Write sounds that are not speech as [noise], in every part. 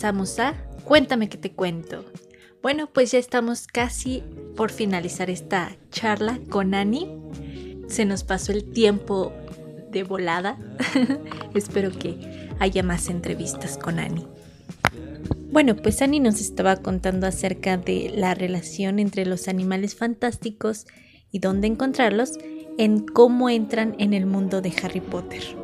regresamos a Cuéntame que te cuento. Bueno, pues ya estamos casi por finalizar esta charla con Ani. Se nos pasó el tiempo de volada. [laughs] Espero que haya más entrevistas con Ani. Bueno, pues Ani nos estaba contando acerca de la relación entre los animales fantásticos y dónde encontrarlos en cómo entran en el mundo de Harry Potter.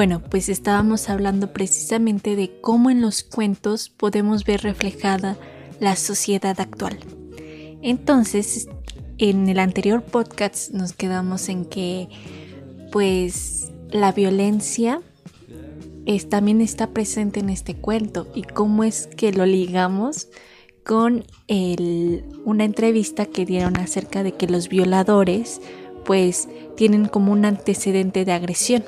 Bueno, pues estábamos hablando precisamente de cómo en los cuentos podemos ver reflejada la sociedad actual. Entonces, en el anterior podcast nos quedamos en que pues la violencia también está presente en este cuento y cómo es que lo ligamos con el- una entrevista que dieron acerca de que los violadores pues tienen como un antecedente de agresión.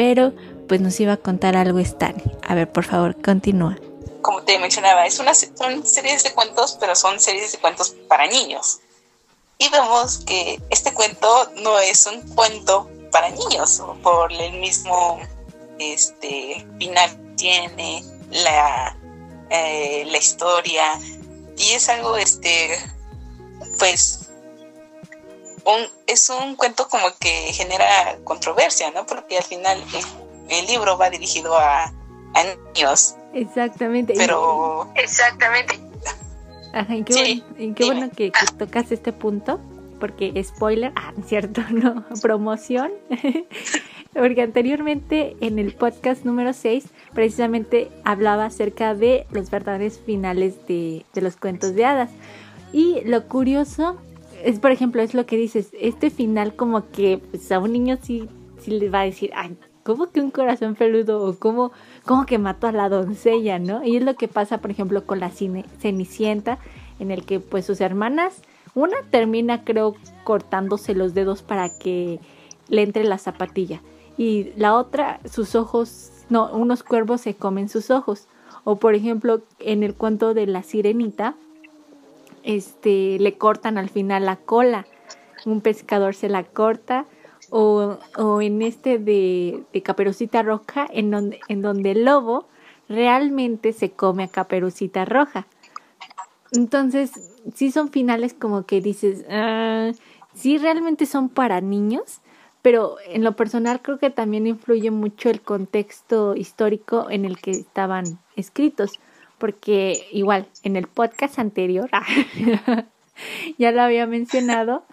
Pero pues nos iba a contar algo Stani. A ver, por favor, continúa. como te mencionaba, es una, son series de cuentos, pero son series de cuentos para niños. Y vemos que este cuento no es un cuento para niños, por el mismo este, final que tiene, la, eh, la historia, y es algo, este, pues, un, es un cuento como que genera controversia, ¿no? Porque al final el, el libro va dirigido a, a niños, Exactamente. pero exactamente Ajá, y qué, Sí, bueno, y qué dime. bueno que, que tocas este punto, porque spoiler, ah, cierto, [laughs] no, promoción, [laughs] porque anteriormente en el podcast número 6 precisamente hablaba acerca de los verdaderos finales de, de los cuentos de hadas. Y lo curioso es, por ejemplo, es lo que dices, este final como que pues, a un niño sí, sí le va a decir, ay, ¿cómo que un corazón peludo? O ¿cómo, cómo que mató a la doncella, no? Y es lo que pasa, por ejemplo, con la cine, Cenicienta, en el que pues sus hermanas, una termina creo cortándose los dedos para que le entre la zapatilla. Y la otra, sus ojos, no, unos cuervos se comen sus ojos. O por ejemplo, en el cuento de la sirenita, este, le cortan al final la cola. Un pescador se la corta. O, o en este de, Caperucita Roja, en donde, en donde el lobo realmente se come a Caperucita Roja. Entonces, sí son finales como que dices, ah, sí realmente son para niños, pero en lo personal creo que también influye mucho el contexto histórico en el que estaban escritos, porque igual en el podcast anterior [laughs] ya lo había mencionado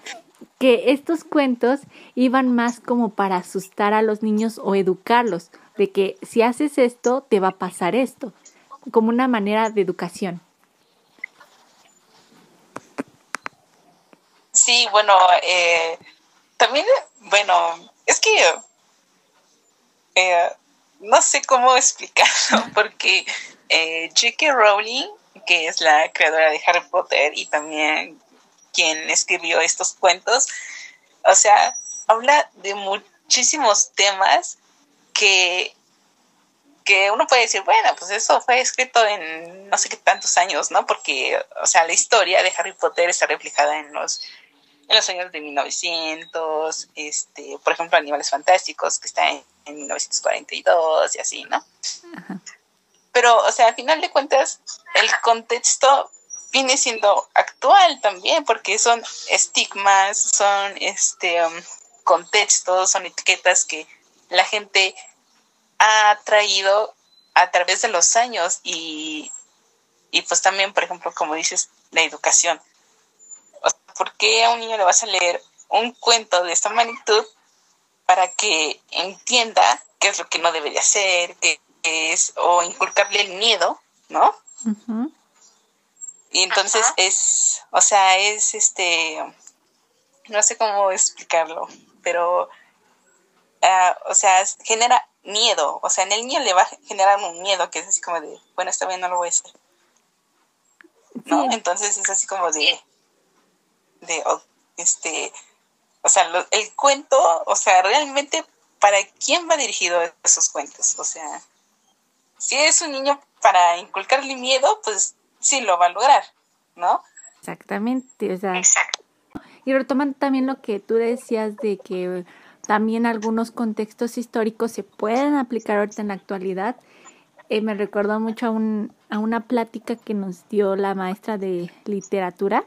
que estos cuentos iban más como para asustar a los niños o educarlos, de que si haces esto te va a pasar esto, como una manera de educación. Sí, bueno, eh, también, bueno, es que eh, no sé cómo [laughs] explicarlo, porque eh, J.K. Rowling, que es la creadora de Harry Potter y también quien escribió estos cuentos, o sea, habla de muchísimos temas que, que uno puede decir, bueno, pues eso fue escrito en no sé qué tantos años, ¿no? Porque, o sea, la historia de Harry Potter está reflejada en los en los años de 1900, este, por ejemplo, Animales Fantásticos, que está en, en 1942 y así, ¿no? Pero, o sea, al final de cuentas, el contexto viene siendo actual también, porque son estigmas, son este um, contextos, son etiquetas que la gente ha traído a través de los años y, y pues también, por ejemplo, como dices, la educación. O sea, ¿Por qué a un niño le vas a leer un cuento de esta magnitud para que entienda qué es lo que no debería hacer, qué es, o inculcarle el miedo, ¿no? Y entonces Ajá. es, o sea, es este, no sé cómo explicarlo, pero, ah, o sea, genera miedo, o sea, en el niño le va a generar un miedo que es así como de, bueno, está bien, no lo voy a hacer, ¿no? Sí. Entonces es así como de, de, o- este, o sea, lo- el cuento, o sea, realmente, ¿para quién va dirigido esos cuentos? O sea, si es un niño para inculcarle miedo, pues sí lo va a lograr, ¿no? Exactamente, o sea, Exacto. y retomando también lo que tú decías de que también algunos contextos históricos se pueden aplicar ahorita en la actualidad, eh, me recordó mucho a, un, a una plática que nos dio la maestra de literatura,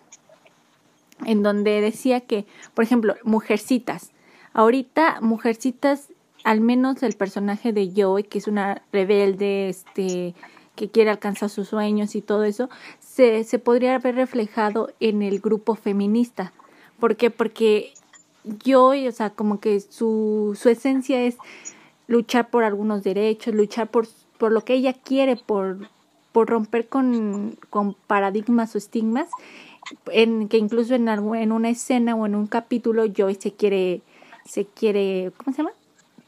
en donde decía que, por ejemplo, Mujercitas, ahorita Mujercitas al menos el personaje de Joey, que es una rebelde, este, que quiere alcanzar sus sueños y todo eso, se, se podría haber reflejado en el grupo feminista. ¿Por qué? Porque Joey, o sea, como que su, su esencia es luchar por algunos derechos, luchar por, por lo que ella quiere, por, por romper con, con paradigmas o estigmas, en que incluso en, en una escena o en un capítulo Joy se quiere, se quiere, ¿cómo se llama?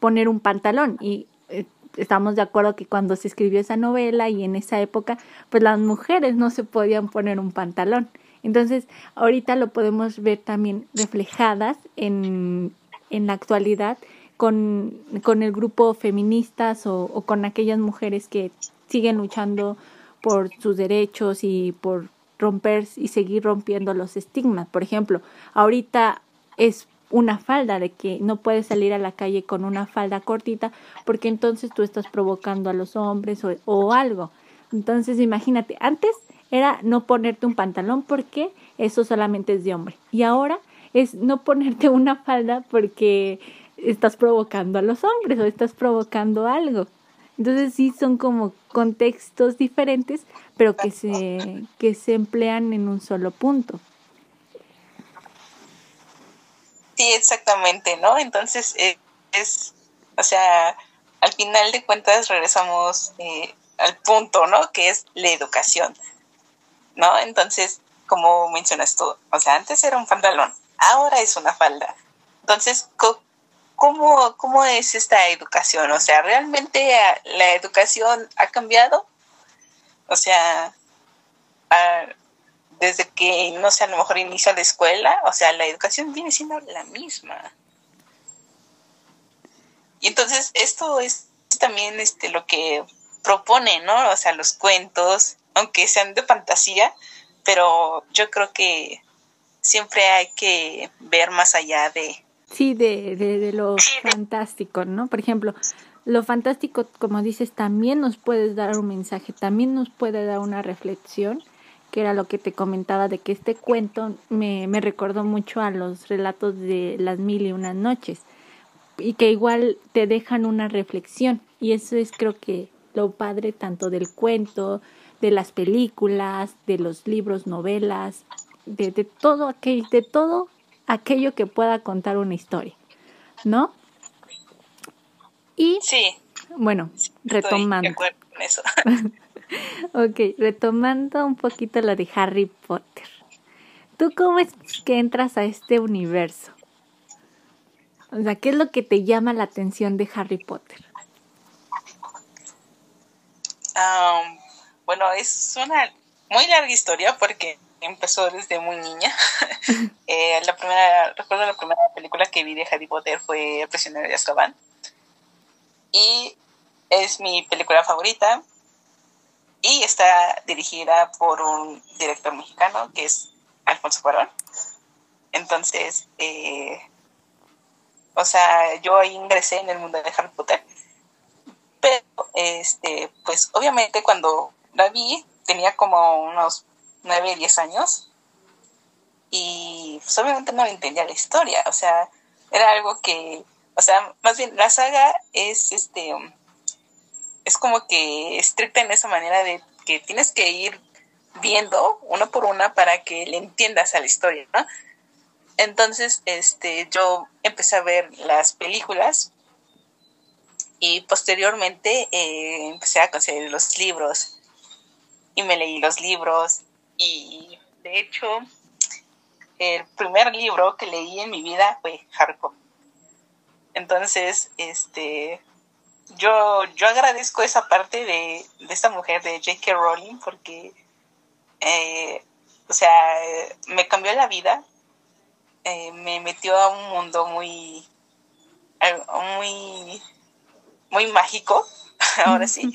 Poner un pantalón y eh, estamos de acuerdo que cuando se escribió esa novela y en esa época, pues las mujeres no se podían poner un pantalón. Entonces, ahorita lo podemos ver también reflejadas en, en la actualidad con, con el grupo feministas o, o con aquellas mujeres que siguen luchando por sus derechos y por romper y seguir rompiendo los estigmas. Por ejemplo, ahorita es una falda de que no puedes salir a la calle con una falda cortita porque entonces tú estás provocando a los hombres o, o algo. Entonces imagínate, antes era no ponerte un pantalón porque eso solamente es de hombre. Y ahora es no ponerte [laughs] una falda porque estás provocando a los hombres o estás provocando algo. Entonces sí son como contextos diferentes, pero que se, que se emplean en un solo punto. Sí, exactamente, ¿no? Entonces eh, es, o sea, al final de cuentas regresamos eh, al punto, ¿no? Que es la educación, ¿no? Entonces, como mencionas tú, o sea, antes era un pantalón, ahora es una falda. Entonces, ¿cómo, cómo es esta educación? O sea, ¿realmente la educación ha cambiado? O sea, desde que, no sé, a lo mejor inicia la escuela, o sea, la educación viene siendo la misma. Y entonces esto es también este, lo que propone, ¿no? O sea, los cuentos, aunque sean de fantasía, pero yo creo que siempre hay que ver más allá de... Sí, de, de, de lo fantástico, ¿no? Por ejemplo, lo fantástico, como dices, también nos puede dar un mensaje, también nos puede dar una reflexión, que era lo que te comentaba de que este cuento me, me recordó mucho a los relatos de las mil y unas noches y que igual te dejan una reflexión y eso es creo que lo padre tanto del cuento, de las películas, de los libros, novelas, de, de todo aquello, de todo aquello que pueda contar una historia, ¿no? Y sí, bueno, retomando. Estoy de con eso. [laughs] ok, retomando un poquito lo de Harry Potter. ¿Tú cómo es que entras a este universo? O sea, ¿qué es lo que te llama la atención de Harry Potter? Bueno, es una muy larga historia porque empezó desde muy niña. [laughs] eh, la primera, recuerdo la primera película que vi de Harry Potter fue El prisionero de Azkaban y es mi película favorita y está dirigida por un director mexicano que es Alfonso Cuarón. Entonces, eh, o sea, yo ahí ingresé en el mundo de Harry Potter, pero, este, pues obviamente cuando la vi tenía como unos 9, 10 años y pues obviamente no entendía la historia, o sea, era algo que o sea, más bien la saga es este es como que estricta en esa manera de que tienes que ir viendo una por una para que le entiendas a la historia, ¿no? Entonces, este, yo empecé a ver las películas y posteriormente eh, empecé a conseguir los libros y me leí los libros y de hecho el primer libro que leí en mi vida fue Potter. Entonces, este, yo, yo agradezco esa parte de, de esta mujer, de J.K. Rowling, porque, eh, o sea, me cambió la vida, eh, me metió a un mundo muy, muy, muy mágico, [laughs] ahora sí,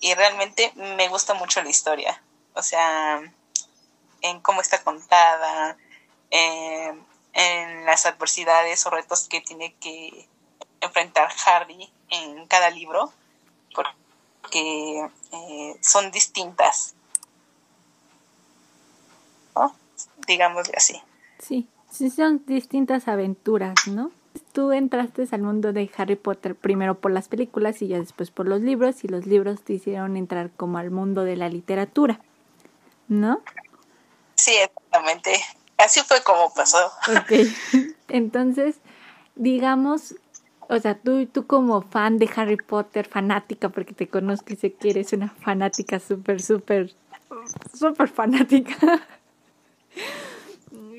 y realmente me gusta mucho la historia, o sea, en cómo está contada, en en las adversidades o retos que tiene que enfrentar Harry en cada libro, porque eh, son distintas, ¿no? digámosle así. Sí, sí son distintas aventuras, ¿no? tú entraste al mundo de Harry Potter primero por las películas y ya después por los libros y los libros te hicieron entrar como al mundo de la literatura, ¿no? Sí, exactamente. Así fue como pasó. Ok. [laughs] Entonces, digamos, o sea, tú, tú como fan de Harry Potter, fanática, porque te conozco y sé que eres una fanática súper, súper, súper fanática. [laughs]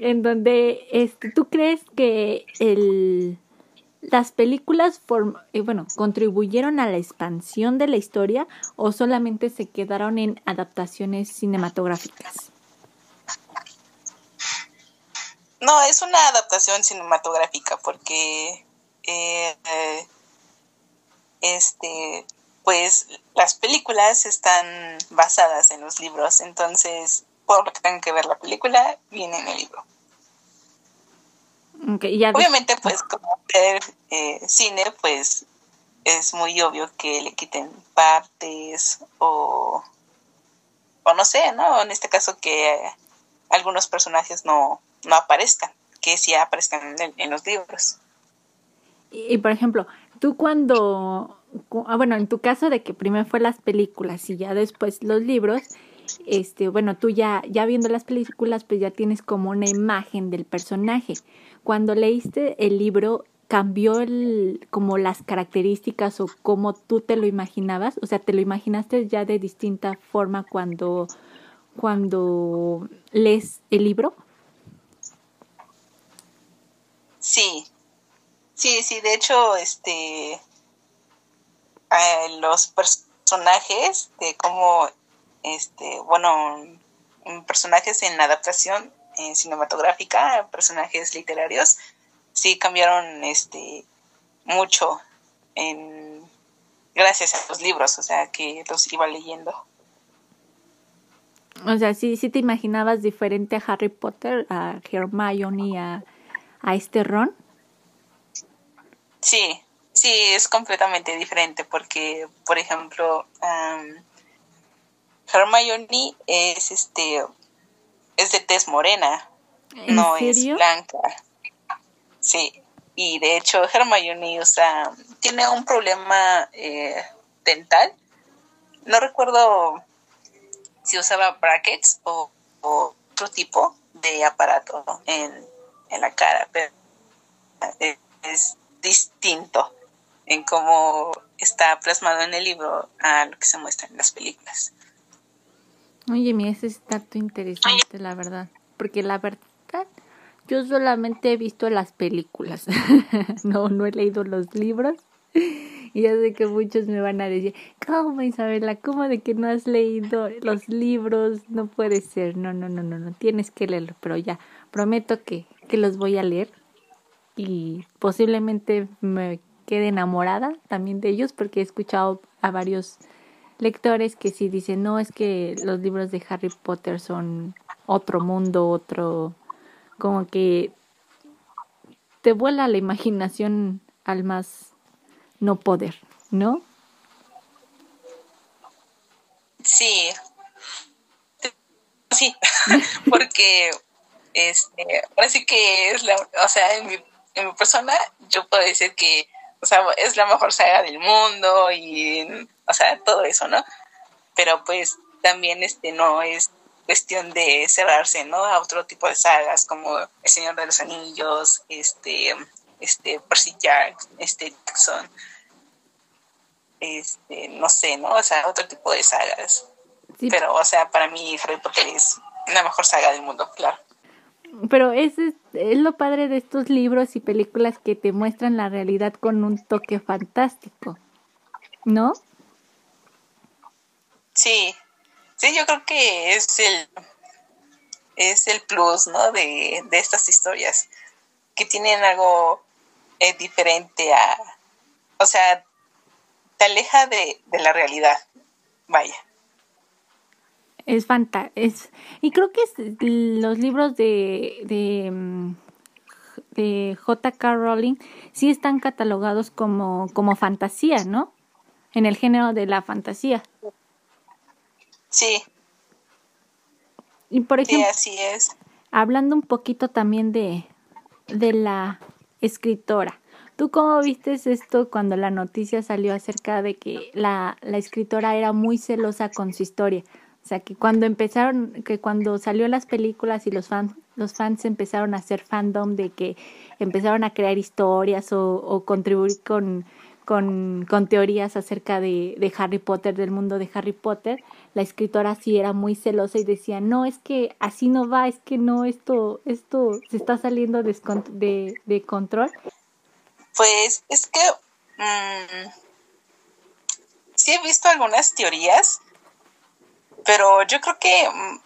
en donde este, tú crees que el, las películas eh, bueno, contribuyeron a la expansión de la historia o solamente se quedaron en adaptaciones cinematográficas? No, es una adaptación cinematográfica porque eh, este pues las películas están basadas en los libros, entonces por lo que tengan que ver la película viene en el libro. Obviamente, pues como ver eh, cine, pues es muy obvio que le quiten partes o, o no sé, ¿no? En este caso que algunos personajes no, no aparezcan, que sí aparezcan en, los libros. Y, por ejemplo, tú cuando, ah, bueno, en tu caso de que primero fue las películas y ya después los libros, este, bueno, tú ya, ya viendo las películas, pues ya tienes como una imagen del personaje. Cuando leíste el libro, ¿cambió el, como las características o cómo tú te lo imaginabas? O sea, ¿te lo imaginaste ya de distinta forma cuando, cuando lees el libro? Sí, sí, sí, de hecho, este, eh, los personajes de cómo, este, bueno, personajes en adaptación eh, cinematográfica, personajes literarios, sí cambiaron, este, mucho en, gracias a los libros, o sea, que los iba leyendo. O sea, sí, sí te imaginabas diferente a Harry Potter, a Hermione, a a este Ron? Sí, sí, es completamente diferente porque, por ejemplo, Hermione es este es de tez morena, no es blanca. Sí, y de hecho Hermione usa tiene un problema eh, dental. No recuerdo si usaba brackets o otro tipo de aparato en en la cara, pero es distinto en cómo está plasmado en el libro a lo que se muestra en las películas. Oye, mi ese es tanto interesante, la verdad, porque la verdad yo solamente he visto las películas, [laughs] no, no he leído los libros. Y ya sé que muchos me van a decir, ¿cómo Isabela? ¿Cómo de que no has leído los libros? No puede ser, no, no, no, no, no, tienes que leerlo, pero ya, prometo que que los voy a leer y posiblemente me quede enamorada también de ellos porque he escuchado a varios lectores que sí dicen, no, es que los libros de Harry Potter son otro mundo, otro, como que te vuela la imaginación al más no poder, ¿no? Sí, sí, [laughs] porque este, ahora que es la, o sea, en mi, en mi persona yo puedo decir que, o sea, es la mejor saga del mundo y, o sea, todo eso, ¿no? Pero pues también este no es cuestión de cerrarse, ¿no? A otro tipo de sagas como El Señor de los Anillos, este, este, Percy Jackson, este, Jackson, este, no sé, ¿no? O sea, otro tipo de sagas. Pero, o sea, para mí Harry Potter es la mejor saga del mundo, claro pero es, es lo padre de estos libros y películas que te muestran la realidad con un toque fantástico, ¿no? Sí, sí, yo creo que es el es el plus, ¿no? De, de estas historias que tienen algo eh, diferente a, o sea, te aleja de, de la realidad, vaya. Es fantástico. Y creo que los libros de, de, mm, de J.K. Rowling sí están catalogados como, como fantasía, ¿no? En el género de la fantasía. Sí. Y por ejemplo, sí, así es. hablando un poquito también de, de la escritora, ¿Tú cómo viste esto cuando la noticia salió acerca de que la, la escritora era muy celosa con su historia? O sea, que cuando empezaron, que cuando salió las películas y los fans, los fans empezaron a hacer fandom de que empezaron a crear historias o, contribuir con, con, con, teorías acerca de, Harry Potter, del mundo de Harry Potter, la escritora sí era muy celosa y decía, no, es que así no va, es que no, esto, esto se está saliendo de, de, control. Pues es que mmm, sí he visto algunas teorías, pero yo creo que, mmm,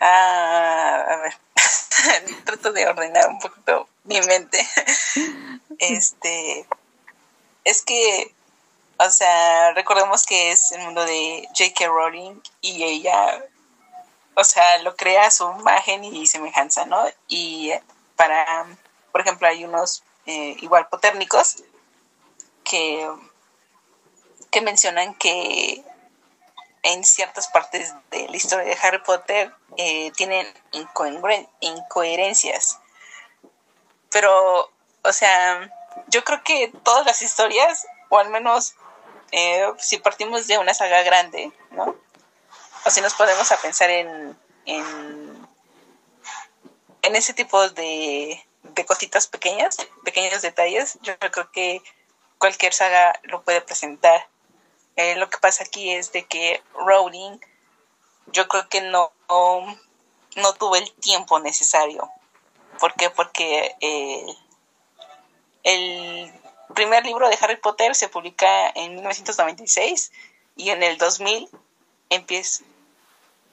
a ver, [laughs] trato de ordenar un poquito mi mente. [laughs] este, es que, o sea, recordemos que es el mundo de J.K. Rowling y ella, o sea, lo crea a su imagen y semejanza, ¿no? Y para, por ejemplo, hay unos eh, igual potérnicos que, que mencionan que en ciertas partes de la historia de Harry Potter eh, tienen incoherencias. Pero, o sea, yo creo que todas las historias, o al menos eh, si partimos de una saga grande, ¿no? O si nos podemos a pensar en, en, en ese tipo de, de cositas pequeñas, pequeños detalles, yo creo que cualquier saga lo puede presentar. Eh, lo que pasa aquí es de que Rowling, yo creo que no, no, tuvo el tiempo necesario. ¿Por qué? Porque eh, el primer libro de Harry Potter se publica en 1996 y en el 2000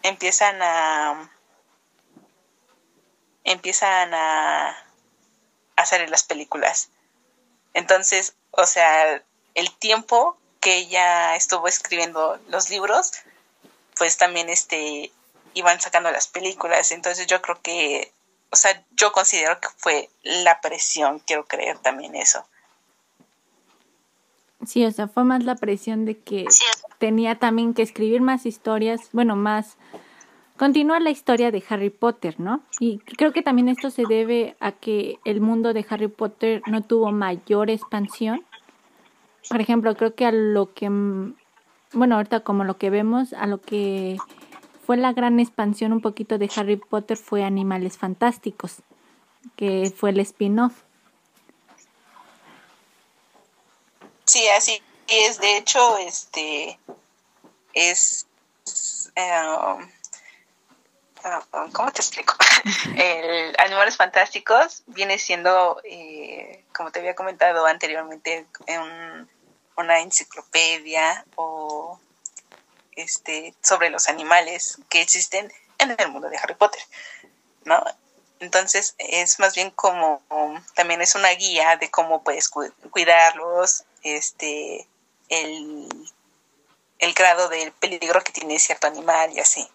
empiezan a empiezan a hacer las películas. Entonces, o sea, el tiempo que ella estuvo escribiendo los libros, pues también este iban sacando las películas. Entonces yo creo que, o sea, yo considero que fue la presión, quiero creer también eso. Sí, o sea, fue más la presión de que tenía también que escribir más historias, bueno, más Continúa la historia de Harry Potter, ¿no? Y creo que también esto se debe a que el mundo de Harry Potter no tuvo mayor expansión. Por ejemplo, creo que a lo que, bueno, ahorita como lo que vemos, a lo que fue la gran expansión un poquito de Harry Potter fue Animales Fantásticos, que fue el spin-off. Sí, así es. De hecho, este es... Eh, ¿cómo te explico? [laughs] El Animales Fantásticos viene siendo, eh, como te había comentado anteriormente, una enciclopedia o este sobre los animales que existen en el mundo de Harry Potter, ¿no? Entonces es más bien como también es una guía de cómo puedes cuidarlos, este, el, el grado del peligro que tiene cierto animal y así.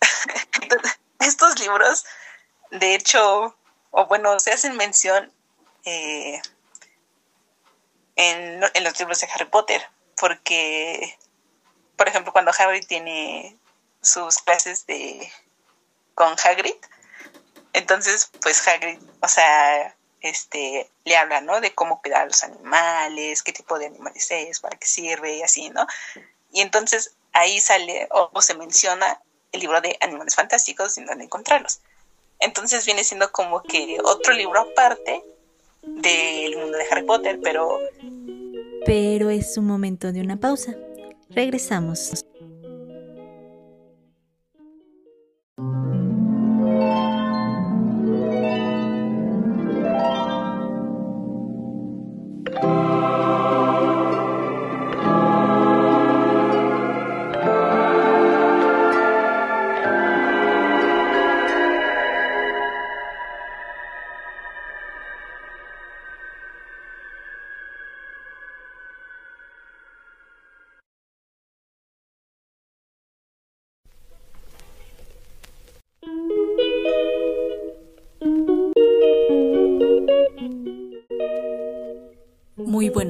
[laughs] estos libros, de hecho, o bueno, se hacen mención eh, en, los libros de Harry Potter, porque, por ejemplo, cuando Harry tiene sus clases de con Hagrid, entonces, pues Hagrid, o sea, este, le habla, ¿no? De cómo cuidar a los animales, qué tipo de animales es, para qué sirve y así, ¿no? Y entonces ahí sale o se menciona el libro de Animales Fantásticos y dónde encontrarlos. Entonces viene siendo como que otro libro aparte del mundo de Harry Potter, pero... Pero es un momento de una pausa. Regresamos.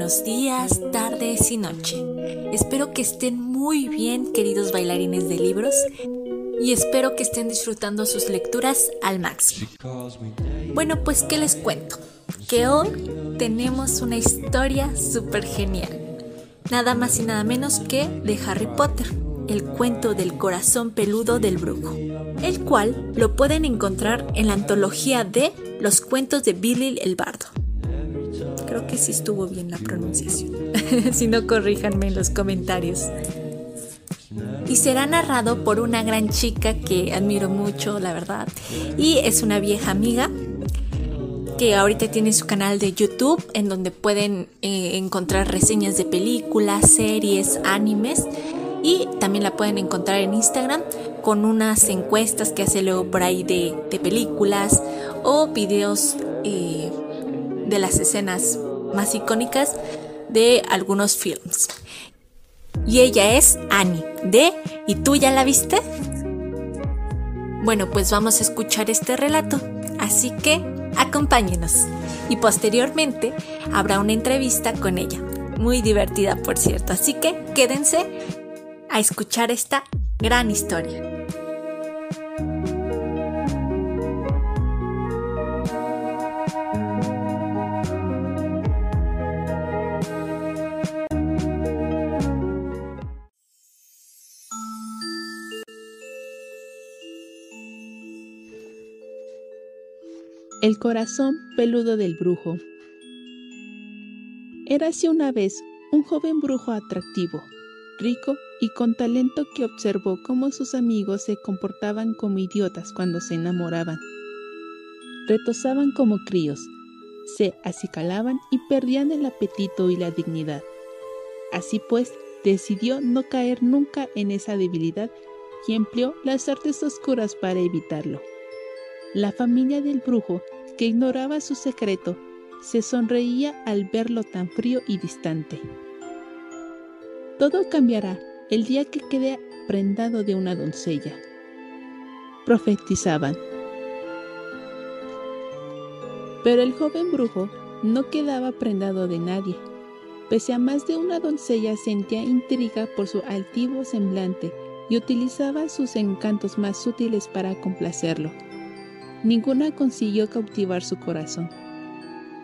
Días, tardes y noche. Espero que estén muy bien, queridos bailarines de libros. y espero que estén disfrutando sus lecturas al máximo. Bueno, pues ¿qué les cuento? Que hoy tenemos una historia súper genial. Nada más y nada menos que de Harry Potter, el cuento del corazón peludo del brujo, el cual lo pueden encontrar en la antología de Los cuentos de Billy el Bardo. Que sí estuvo bien la pronunciación. [laughs] si no, corríjanme en los comentarios. Y será narrado por una gran chica que admiro mucho, la verdad, y es una vieja amiga que ahorita tiene su canal de YouTube en donde pueden eh, encontrar reseñas de películas, series, animes. Y también la pueden encontrar en Instagram con unas encuestas que hace luego por ahí de, películas o videos eh, de las escenas más icónicas de algunos films y ella es Annie de ¿Y tú ya la viste? Bueno, pues vamos a escuchar este relato, así que acompáñenos. Y posteriormente habrá una entrevista con ella, muy divertida por cierto, así que quédense a escuchar esta gran historia. El corazón peludo del brujo. Érase una vez un joven brujo atractivo, rico y con talento que observó cómo sus amigos se comportaban como idiotas cuando se enamoraban. Retosaban como críos, se acicalaban y perdían el apetito y la dignidad. Así pues, decidió no caer nunca en esa debilidad y empleó las artes oscuras para evitarlo. La familia del brujo que ignoraba su secreto, se sonreía al verlo tan frío y distante. Todo cambiará el día que quede prendado de una doncella. Profetizaban. Pero el joven brujo no quedaba prendado de nadie. Pese a más de una doncella sentía intriga por su altivo semblante y utilizaba sus encantos más sutiles para complacerlo ninguna consiguió cautivar su corazón.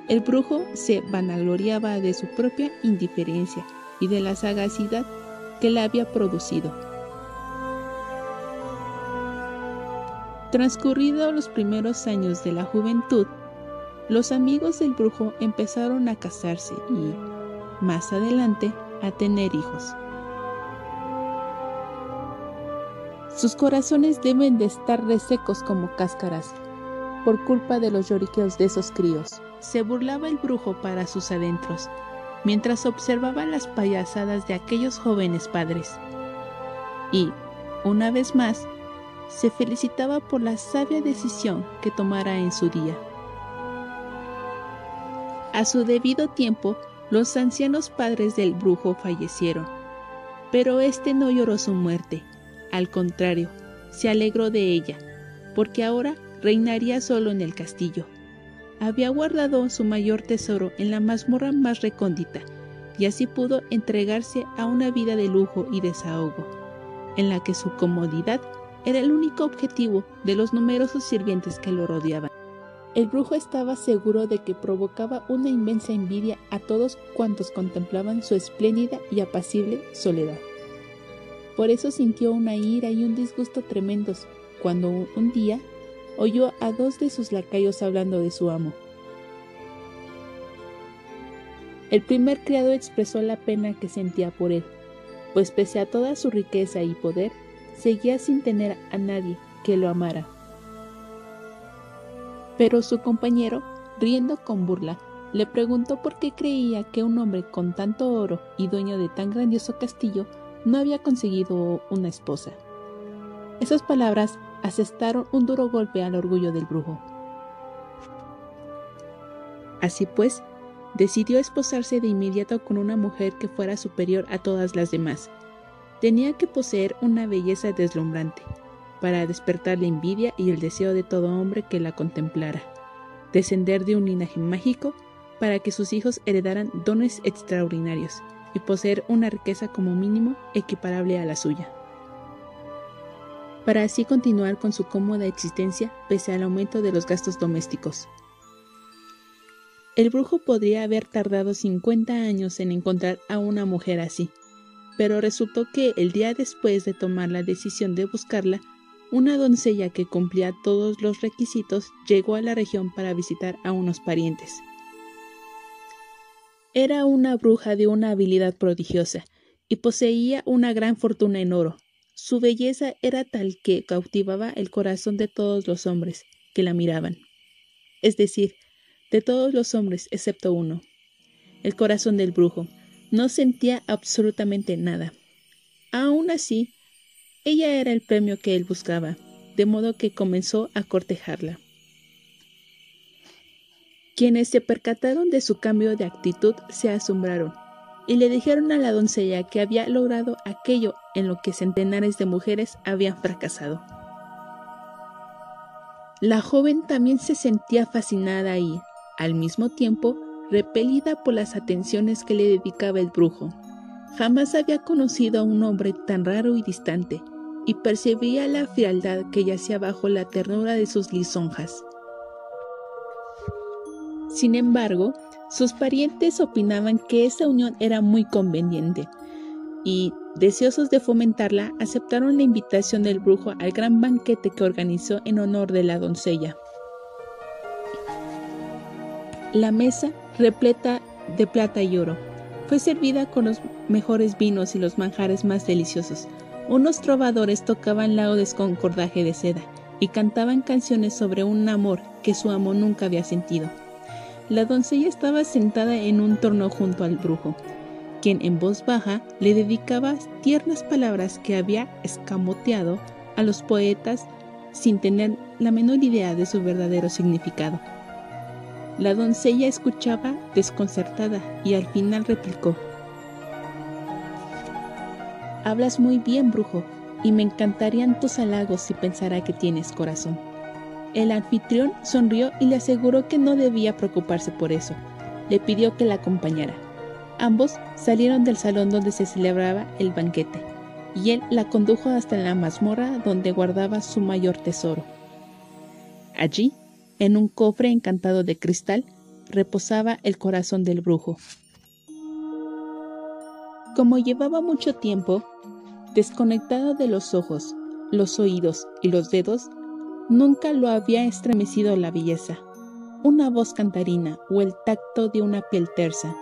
El brujo se vanagloriaba de su propia indiferencia y de la sagacidad que le había producido. Transcurridos los primeros años de la juventud, los amigos del brujo empezaron a casarse y, más adelante, a tener hijos. Sus corazones deben de estar resecos como cáscaras, por culpa de los lloriqueos de esos críos. Se burlaba el brujo para sus adentros, mientras observaba las payasadas de aquellos jóvenes padres. Y, una vez más, se felicitaba por la sabia decisión que tomara en su día. A su debido tiempo, los ancianos padres del brujo fallecieron, pero éste no lloró su muerte, al contrario, se alegró de ella, porque ahora reinaría solo en el castillo. Había guardado su mayor tesoro en la mazmorra más recóndita, y así pudo entregarse a una vida de lujo y desahogo, en la que su comodidad era el único objetivo de los numerosos sirvientes que lo rodeaban. El brujo estaba seguro de que provocaba una inmensa envidia a todos cuantos contemplaban su espléndida y apacible soledad. Por eso sintió una ira y un disgusto tremendos cuando un día oyó a dos de sus lacayos hablando de su amo. El primer criado expresó la pena que sentía por él, pues pese a toda su riqueza y poder, seguía sin tener a nadie que lo amara. Pero su compañero, riendo con burla, le preguntó por qué creía que un hombre con tanto oro y dueño de tan grandioso castillo no había conseguido una esposa. Esas palabras asestaron un duro golpe al orgullo del brujo. Así pues, decidió esposarse de inmediato con una mujer que fuera superior a todas las demás. Tenía que poseer una belleza deslumbrante, para despertar la envidia y el deseo de todo hombre que la contemplara, descender de un linaje mágico para que sus hijos heredaran dones extraordinarios y poseer una riqueza como mínimo equiparable a la suya. Para así continuar con su cómoda existencia pese al aumento de los gastos domésticos. El brujo podría haber tardado 50 años en encontrar a una mujer así, pero resultó que el día después de tomar la decisión de buscarla, una doncella que cumplía todos los requisitos llegó a la región para visitar a unos parientes. Era una bruja de una habilidad prodigiosa y poseía una gran fortuna en oro. Su belleza era tal que cautivaba el corazón de todos los hombres que la miraban. Es decir, de todos los hombres excepto uno. El corazón del brujo no sentía absolutamente nada. Aún así, ella era el premio que él buscaba, de modo que comenzó a cortejarla. Quienes se percataron de su cambio de actitud se asombraron y le dijeron a la doncella que había logrado aquello en lo que centenares de mujeres habían fracasado. La joven también se sentía fascinada y, al mismo tiempo, repelida por las atenciones que le dedicaba el brujo. Jamás había conocido a un hombre tan raro y distante, y percibía la frialdad que yacía bajo la ternura de sus lisonjas. Sin embargo, sus parientes opinaban que esa unión era muy conveniente, y, deseosos de fomentarla, aceptaron la invitación del brujo al gran banquete que organizó en honor de la doncella. La mesa, repleta de plata y oro, fue servida con los mejores vinos y los manjares más deliciosos. Unos trovadores tocaban laudes con cordaje de seda y cantaban canciones sobre un amor que su amo nunca había sentido. La doncella estaba sentada en un torno junto al brujo, quien en voz baja le dedicaba tiernas palabras que había escamoteado a los poetas sin tener la menor idea de su verdadero significado. La doncella escuchaba desconcertada y al final replicó, Hablas muy bien, brujo, y me encantarían tus halagos si pensara que tienes corazón. El anfitrión sonrió y le aseguró que no debía preocuparse por eso. Le pidió que la acompañara. Ambos salieron del salón donde se celebraba el banquete, y él la condujo hasta la mazmorra donde guardaba su mayor tesoro. Allí en un cofre encantado de cristal reposaba el corazón del brujo. Como llevaba mucho tiempo desconectado de los ojos, los oídos y los dedos, nunca lo había estremecido la belleza, una voz cantarina o el tacto de una piel tersa.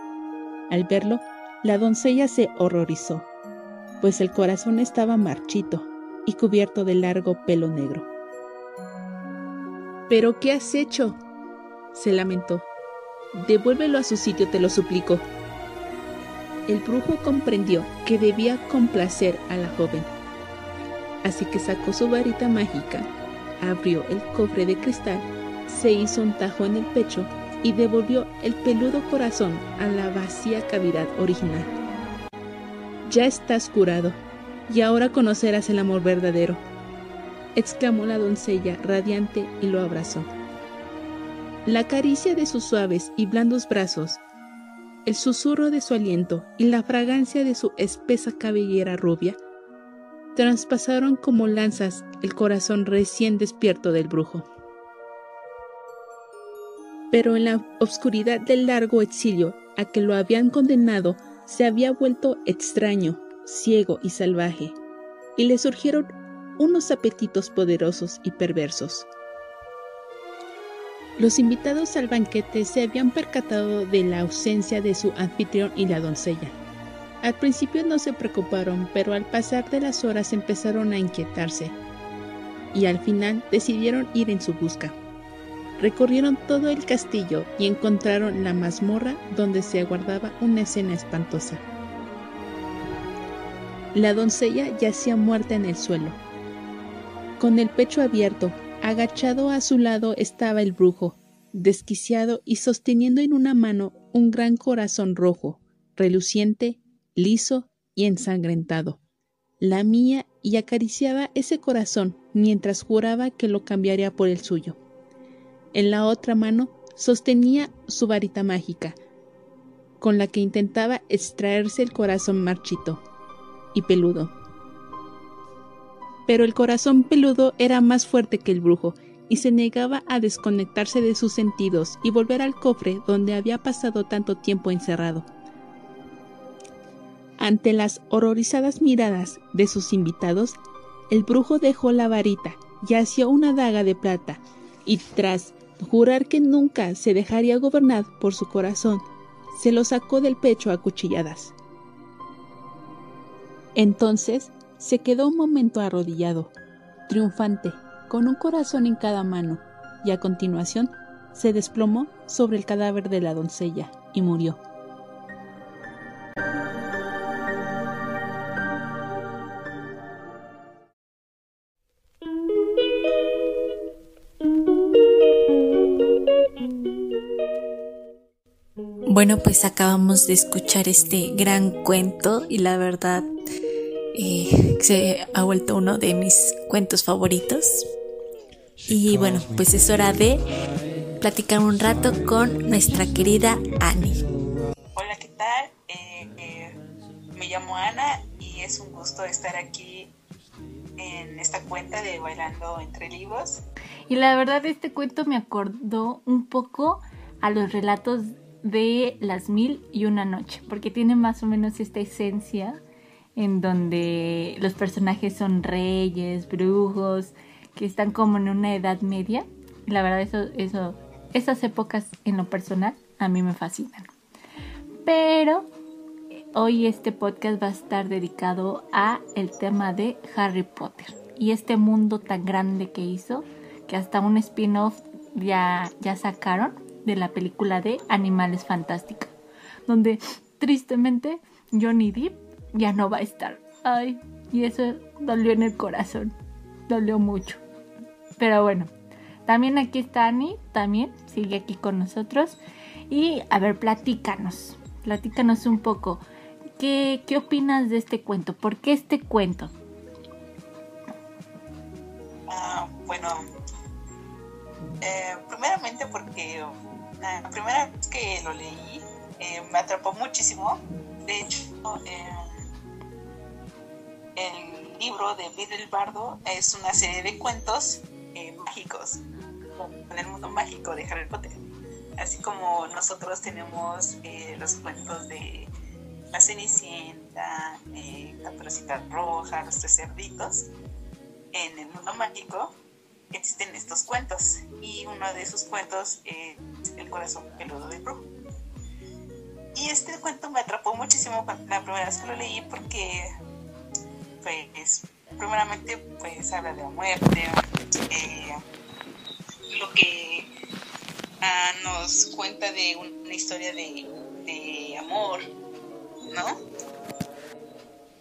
Al verlo, la doncella se horrorizó, pues el corazón estaba marchito y cubierto de largo pelo negro. ¿Pero qué has hecho? se lamentó. Devuélvelo a su sitio, te lo suplico. El brujo comprendió que debía complacer a la joven. Así que sacó su varita mágica, abrió el cofre de cristal, se hizo un tajo en el pecho y devolvió el peludo corazón a la vacía cavidad original. Ya estás curado, y ahora conocerás el amor verdadero exclamó la doncella radiante y lo abrazó. La caricia de sus suaves y blandos brazos, el susurro de su aliento y la fragancia de su espesa cabellera rubia traspasaron como lanzas el corazón recién despierto del brujo. Pero en la oscuridad del largo exilio a que lo habían condenado, se había vuelto extraño, ciego y salvaje, y le surgieron unos apetitos poderosos y perversos. Los invitados al banquete se habían percatado de la ausencia de su anfitrión y la doncella. Al principio no se preocuparon, pero al pasar de las horas empezaron a inquietarse y al final decidieron ir en su busca. Recorrieron todo el castillo y encontraron la mazmorra donde se aguardaba una escena espantosa. La doncella yacía muerta en el suelo, con el pecho abierto, agachado a su lado estaba el brujo, desquiciado y sosteniendo en una mano un gran corazón rojo, reluciente, liso y ensangrentado. Lamía y acariciaba ese corazón mientras juraba que lo cambiaría por el suyo. En la otra mano sostenía su varita mágica, con la que intentaba extraerse el corazón marchito y peludo Pero el corazón peludo era más fuerte que el brujo y se negaba a desconectarse de sus sentidos y volver al cofre donde había pasado tanto tiempo encerrado. Ante las horrorizadas miradas de sus invitados, el brujo dejó la varita y asió una daga de plata, y tras jurar que nunca se dejaría gobernar por su corazón, se lo sacó del pecho a cuchilladas. Entonces se quedó un momento arrodillado, triunfante, con un corazón en cada mano, y a continuación se desplomó sobre el cadáver de la doncella y murió. Bueno, pues acabamos de escuchar este gran cuento y la verdad eh, se ha vuelto uno de mis cuentos favoritos. Y bueno, pues es hora de platicar un rato con nuestra querida Annie. Hola, ¿qué tal? Eh, eh, me llamo Ana y es un gusto estar aquí en esta cuenta de Bailando entre Libros. Y la verdad este cuento me acordó un poco a los relatos de Las Mil y una Noche, porque tiene más o menos esta esencia en donde los personajes son reyes, brujos, que están como en una edad media. La verdad, eso, eso, esas épocas en lo personal a mí me fascinan. Pero hoy este podcast va a estar dedicado a el tema de Harry Potter y este mundo tan grande que hizo, que hasta un spin-off ya, ya sacaron de la película de Animales Fantásticos, donde tristemente Johnny Depp ya no va a estar. Ay, y eso dolió en el corazón, dolió mucho. Pero bueno, también aquí está Annie, también sigue aquí con nosotros. Y a ver, platícanos, platícanos un poco. ¿Qué, qué opinas de este cuento? ¿Por qué este cuento? Ah, bueno, eh, primeramente porque la primera vez que lo leí eh, me atrapó muchísimo. De hecho, eh, el libro de Bill Bardo es una serie de cuentos eh, mágicos, en el mundo mágico de Harry Potter. Así como nosotros tenemos los cuentos de La Cenicienta, Caperucita Roja, Los Tres Cerditos, en el mundo mágico existen estos cuentos y uno de esos cuentos es El corazón peludo del brujo. Y este cuento me atrapó muchísimo la primera vez que lo leí porque, pues, primeramente, pues habla de la muerte, eh, lo que ah, nos cuenta de una historia de, de amor, ¿no?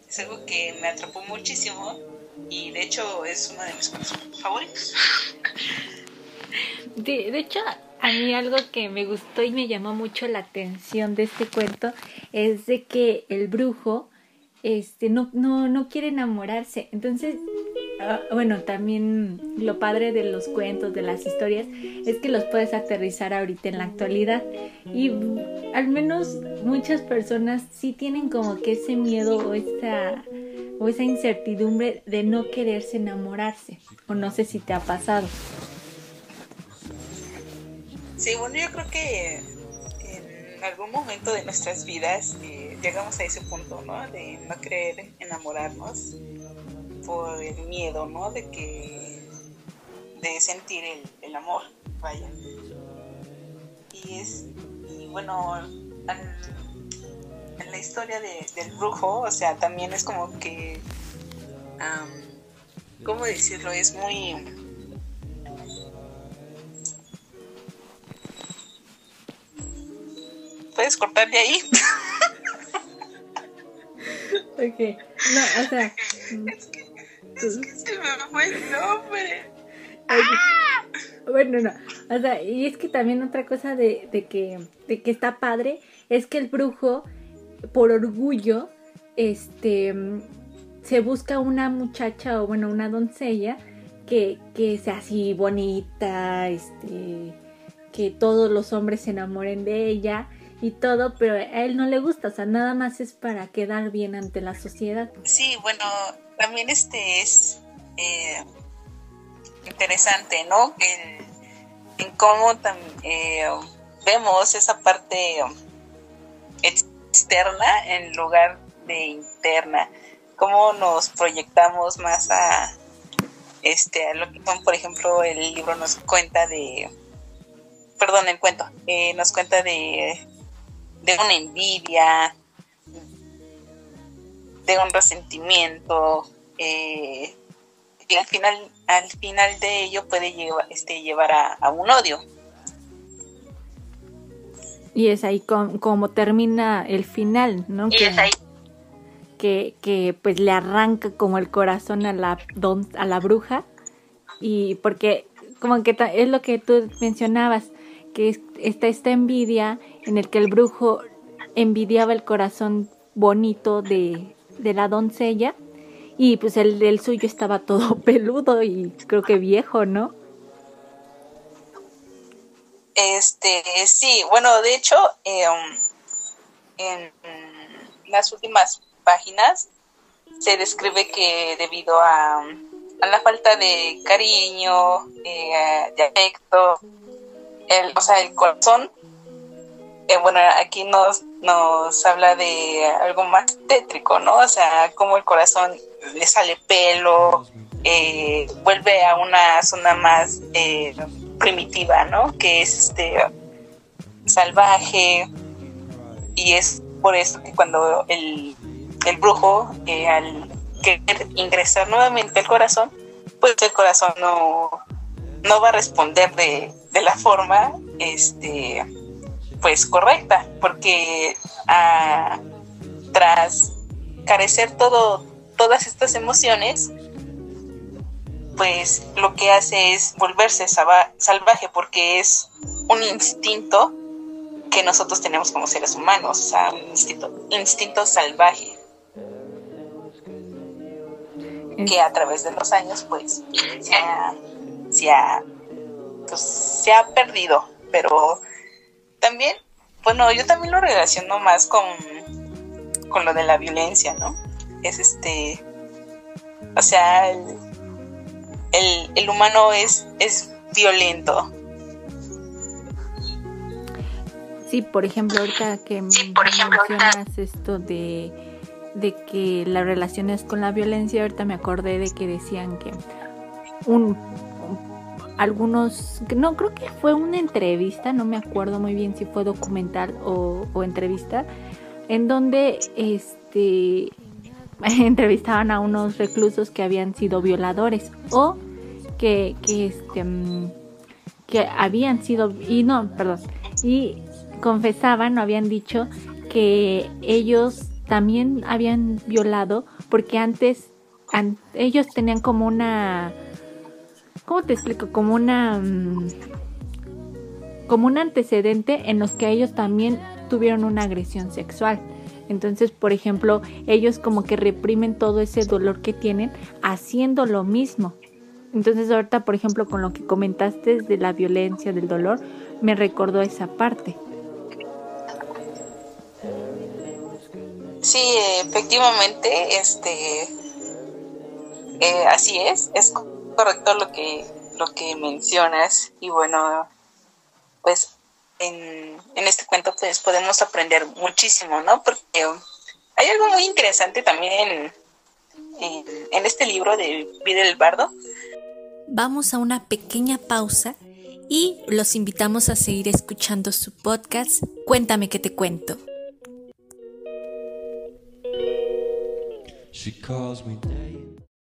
Es algo que me atrapó muchísimo y de hecho es uno de mis cuentos favoritos. [laughs] De, de, hecho, a mí algo que me gustó y me llamó mucho la atención de este cuento es de que el brujo este, no, no, no quiere enamorarse. Entonces, uh, bueno, también lo padre de los cuentos, de las historias, es que los puedes aterrizar ahorita en la actualidad. Y al menos muchas personas sí tienen como que ese miedo o esa o esa incertidumbre de no quererse enamorarse. O no sé si te ha pasado. Sí, bueno, yo creo que en algún momento de nuestras vidas eh, llegamos a ese punto, ¿no? De no querer enamorarnos por el miedo, ¿no? De que de sentir el, el amor, vaya. Y es, y bueno, al, en la historia de, del brujo, o sea, también es como que, ¿cómo decirlo? Es muy... ¿Puedes cortar de ahí? [laughs] ok, no, o sea... [laughs] Es que, es que se me fue el nombre. ¡Ah! Bueno, no, o sea, y es que también otra cosa de, de, que, de que está padre es que el brujo por orgullo, este, se busca una muchacha o bueno, una doncella que, que sea así bonita, este, que todos los hombres se enamoren de ella y todo, pero a él no le gusta, o sea, nada más es para quedar bien ante la sociedad. Sí, bueno, también este es eh, interesante, ¿no? En, en cómo eh, vemos esa parte externa en lugar de interna, cómo nos proyectamos más a este a lo que por ejemplo el libro nos cuenta de perdón el cuento eh, nos cuenta de de una envidia de un resentimiento eh, y al final al final de ello puede llevar este llevar a, un odio y es ahí como, termina el final no y es ahí. que, que pues le arranca como el corazón a la, a la bruja. Y porque como que es lo que tú mencionabas, que está esta envidia en el que el brujo envidiaba el corazón bonito de, de la doncella. Y pues el, el suyo estaba todo [laughs] peludo y creo que viejo, ¿no? Este, sí, bueno, de hecho, eh, um, en las últimas páginas se describe que debido a, la falta de cariño, eh, de afecto, el, o sea, el corazón, eh, bueno, aquí nos, nos habla de algo más tétrico, ¿no? O sea, como el corazón le sale pelo, eh, vuelve a una zona más primitiva, ¿no? Que es este salvaje y es por eso que cuando el el brujo eh, al querer ingresar nuevamente al corazón, pues el corazón no, no va a responder de, la forma este pues correcta, porque ah, tras carecer todo, todas estas emociones, pues lo que hace es volverse salvaje porque es un instinto que nosotros tenemos como seres humanos, o sea, un instinto, salvaje que a través de los años pues se ha, pues, se ha, perdido, pero también, bueno, yo también lo relaciono más con, con lo de la violencia, ¿no? Es este, o sea, el, el, humano es, es violento. Sí, por ejemplo, ahorita que por ejemplo, mencionas esto de de que las relaciones con la violencia, ahorita me acordé de que decían que un, algunos, no creo que fue una entrevista, no me acuerdo muy bien si fue documental o, entrevista, en donde este [laughs] entrevistaban a unos reclusos que habían sido violadores o que, que este mm, que habían sido y no, perdón, y confesaban o habían dicho que ellos también habían violado porque antes ellos tenían como una ¿cómo te explico? como una mm, como un antecedente en los que ellos también tuvieron una agresión sexual. Entonces, por ejemplo, ellos como que reprimen todo ese dolor que tienen haciendo lo mismo. Entonces, ahorita, por ejemplo, con lo que comentaste de la violencia, del dolor, me recordó esa parte. Sí, efectivamente, este, eh, así es, es correcto lo que, lo que mencionas y bueno, pues en, en este cuento pues podemos aprender muchísimo, ¿no? Porque hay algo muy interesante también en, en este libro de Vida del Bardo. Vamos a una pequeña pausa y los invitamos a seguir escuchando su podcast Cuéntame que te cuento. She calls me